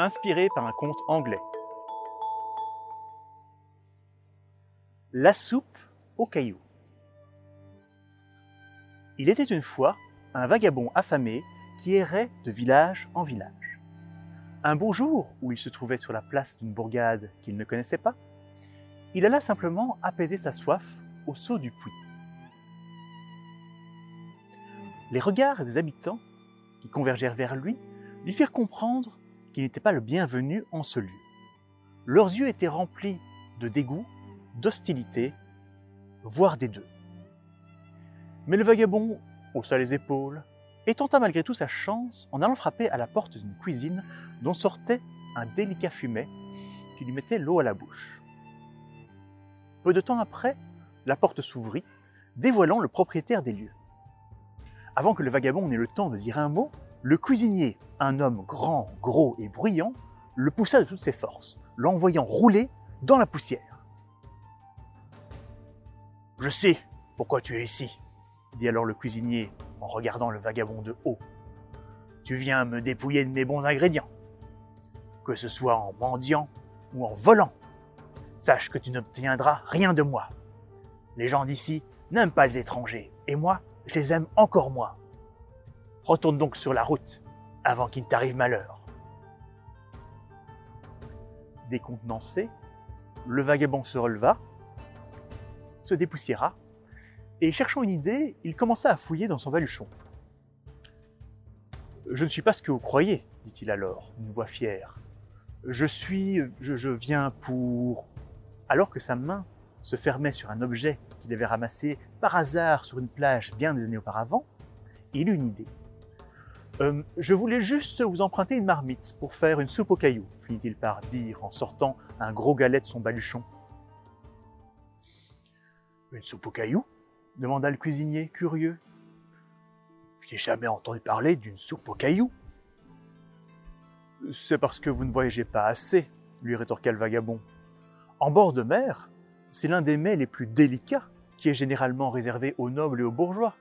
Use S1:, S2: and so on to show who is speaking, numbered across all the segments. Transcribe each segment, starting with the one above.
S1: inspiré par un conte anglais. La soupe aux cailloux. Il était une fois un vagabond affamé qui errait de village en village. Un beau jour, où il se trouvait sur la place d'une bourgade qu'il ne connaissait pas, il alla simplement apaiser sa soif au seau du puits. Les regards des habitants qui convergèrent vers lui lui firent comprendre qu'il n'était pas le bienvenu en ce lieu. Leurs yeux étaient remplis de dégoût, d'hostilité, voire des deux. Mais le vagabond haussa les épaules et tenta malgré tout sa chance en allant frapper à la porte d'une cuisine dont sortait un délicat fumet qui lui mettait l'eau à la bouche. Peu de temps après, la porte s'ouvrit, dévoilant le propriétaire des lieux. Avant que le vagabond n'ait le temps de dire un mot, le cuisinier, un homme grand, gros et bruyant, le poussa de toutes ses forces, l'envoyant rouler dans la poussière. Je sais pourquoi tu es ici, dit alors le cuisinier en regardant le vagabond de haut. Tu viens me dépouiller de mes bons ingrédients. Que ce soit en mendiant ou en volant, sache que tu n'obtiendras rien de moi. Les gens d'ici n'aiment pas les étrangers, et moi, je les aime encore moins. Retourne donc sur la route avant qu'il ne t'arrive malheur. Décontenancé, le vagabond se releva, se dépoussiéra, et cherchant une idée, il commença à fouiller dans son baluchon. Je ne suis pas ce que vous croyez, dit-il alors, d'une voix fière. Je suis. Je, je viens pour. Alors que sa main se fermait sur un objet qu'il avait ramassé par hasard sur une plage bien des années auparavant, il eut une idée. Euh, je voulais juste vous emprunter une marmite pour faire une soupe aux cailloux, finit-il par dire en sortant un gros galet de son baluchon. Une soupe aux cailloux demanda le cuisinier, curieux. Je n'ai jamais entendu parler d'une soupe aux cailloux. C'est parce que vous ne voyagez pas assez, lui rétorqua le vagabond. En bord de mer, c'est l'un des mets les plus délicats qui est généralement réservé aux nobles et aux bourgeois.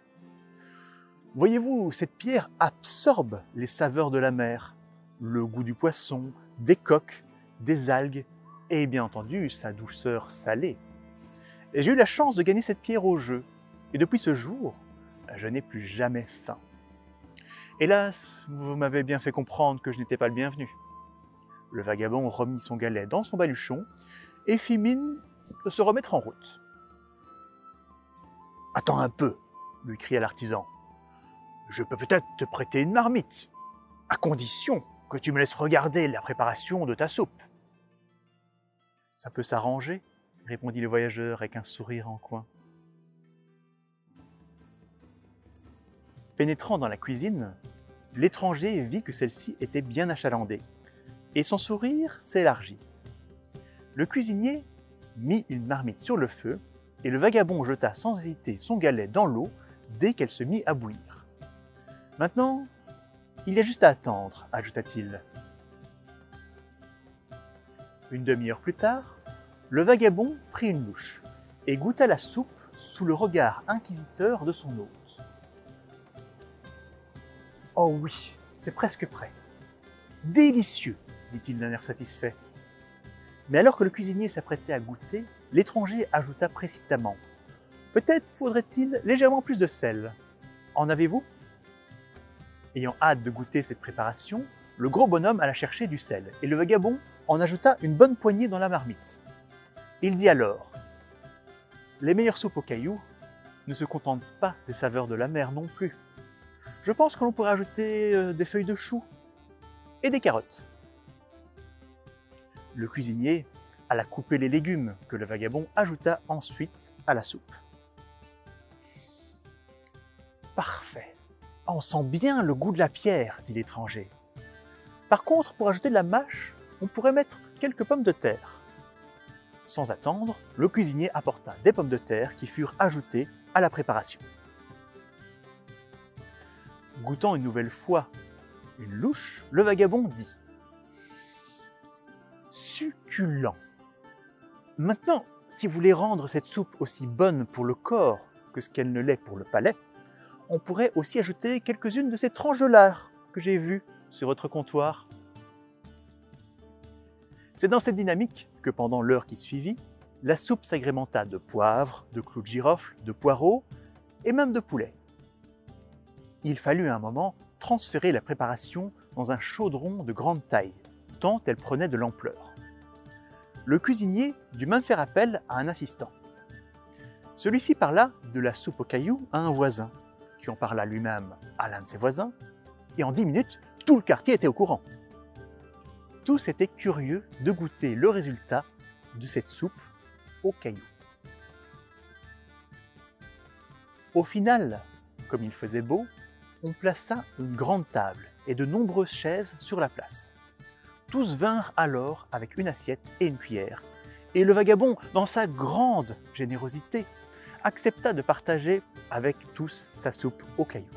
S1: Voyez-vous, cette pierre absorbe les saveurs de la mer, le goût du poisson, des coques, des algues et bien entendu sa douceur salée. J'ai eu la chance de gagner cette pierre au jeu. Et depuis ce jour, je n'ai plus jamais faim. Hélas, vous m'avez bien fait comprendre que je n'étais pas le bienvenu. Le vagabond remit son galet dans son baluchon et fit mine de se remettre en route. Attends un peu, lui cria l'artisan. Je peux peut-être te prêter une marmite, à condition que tu me laisses regarder la préparation de ta soupe. Ça peut s'arranger, répondit le voyageur avec un sourire en coin. Pénétrant dans la cuisine, l'étranger vit que celle-ci était bien achalandée, et son sourire s'élargit. Le cuisinier mit une marmite sur le feu, et le vagabond jeta sans hésiter son galet dans l'eau dès qu'elle se mit à bouillir. Maintenant, il y a juste à attendre, ajouta-t-il. Une demi-heure plus tard, le vagabond prit une bouche et goûta la soupe sous le regard inquisiteur de son hôte. Oh oui, c'est presque prêt. Délicieux, dit-il d'un air satisfait. Mais alors que le cuisinier s'apprêtait à goûter, l'étranger ajouta précipitamment Peut-être faudrait-il légèrement plus de sel. En avez-vous? Ayant hâte de goûter cette préparation, le gros bonhomme alla chercher du sel, et le vagabond en ajouta une bonne poignée dans la marmite. Il dit alors Les meilleures soupes aux cailloux ne se contentent pas des saveurs de la mer non plus. Je pense que l'on pourrait ajouter euh, des feuilles de chou et des carottes. Le cuisinier alla couper les légumes que le vagabond ajouta ensuite à la soupe. Parfait. On sent bien le goût de la pierre, dit l'étranger. Par contre, pour ajouter de la mâche, on pourrait mettre quelques pommes de terre. Sans attendre, le cuisinier apporta des pommes de terre qui furent ajoutées à la préparation. Goûtant une nouvelle fois une louche, le vagabond dit Succulent. Maintenant, si vous voulez rendre cette soupe aussi bonne pour le corps que ce qu'elle ne l'est pour le palais, on pourrait aussi ajouter quelques-unes de ces tranches de que j'ai vues sur votre comptoir. C'est dans cette dynamique que pendant l'heure qui suivit, la soupe s'agrémenta de poivre, de clous de girofle, de poireaux et même de poulet. Il fallut à un moment transférer la préparation dans un chaudron de grande taille, tant elle prenait de l'ampleur. Le cuisinier dut même faire appel à un assistant. Celui-ci parla de la soupe aux cailloux à un voisin, qui en parla lui-même à l'un de ses voisins, et en dix minutes, tout le quartier était au courant. Tous étaient curieux de goûter le résultat de cette soupe aux cailloux. Au final, comme il faisait beau, on plaça une grande table et de nombreuses chaises sur la place. Tous vinrent alors avec une assiette et une cuillère, et le vagabond, dans sa grande générosité, accepta de partager avec tous sa soupe aux cailloux.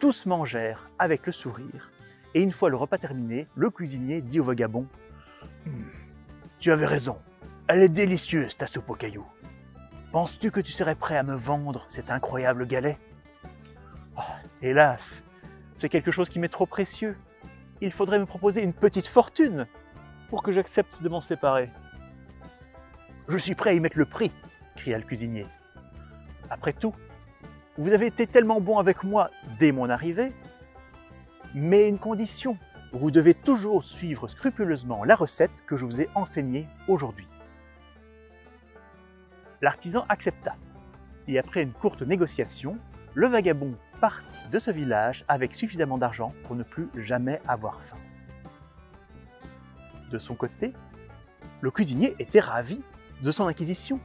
S1: Tous mangèrent avec le sourire, et une fois le repas terminé, le cuisinier dit au vagabond Tu avais raison, elle est délicieuse ta soupe aux cailloux. Penses-tu que tu serais prêt à me vendre cet incroyable galet? Oh, Hélas, c'est quelque chose qui m'est trop précieux. Il faudrait me proposer une petite fortune pour que j'accepte de m'en séparer. Je suis prêt à y mettre le prix, cria le cuisinier. Après tout, vous avez été tellement bon avec moi dès mon arrivée, mais une condition, vous devez toujours suivre scrupuleusement la recette que je vous ai enseignée aujourd'hui. L'artisan accepta, et après une courte négociation, le vagabond partit de ce village avec suffisamment d'argent pour ne plus jamais avoir faim. De son côté, le cuisinier était ravi de son acquisition,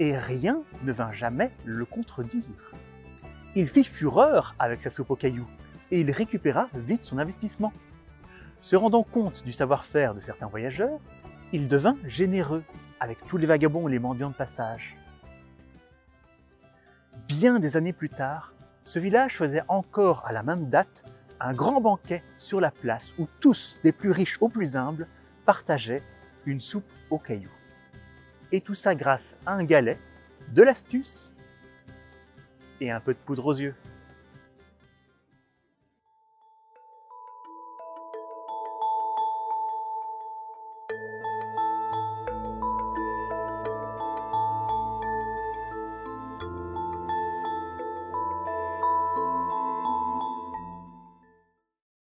S1: et rien ne vint jamais le contredire. Il fit fureur avec sa soupe aux cailloux, et il récupéra vite son investissement. Se rendant compte du savoir-faire de certains voyageurs, il devint généreux avec tous les vagabonds et les mendiants de passage. Bien des années plus tard, ce village faisait encore à la même date un grand banquet sur la place où tous, des plus riches aux plus humbles, partageaient une soupe aux cailloux. Et tout ça grâce à un galet, de l'astuce et un peu de poudre aux yeux.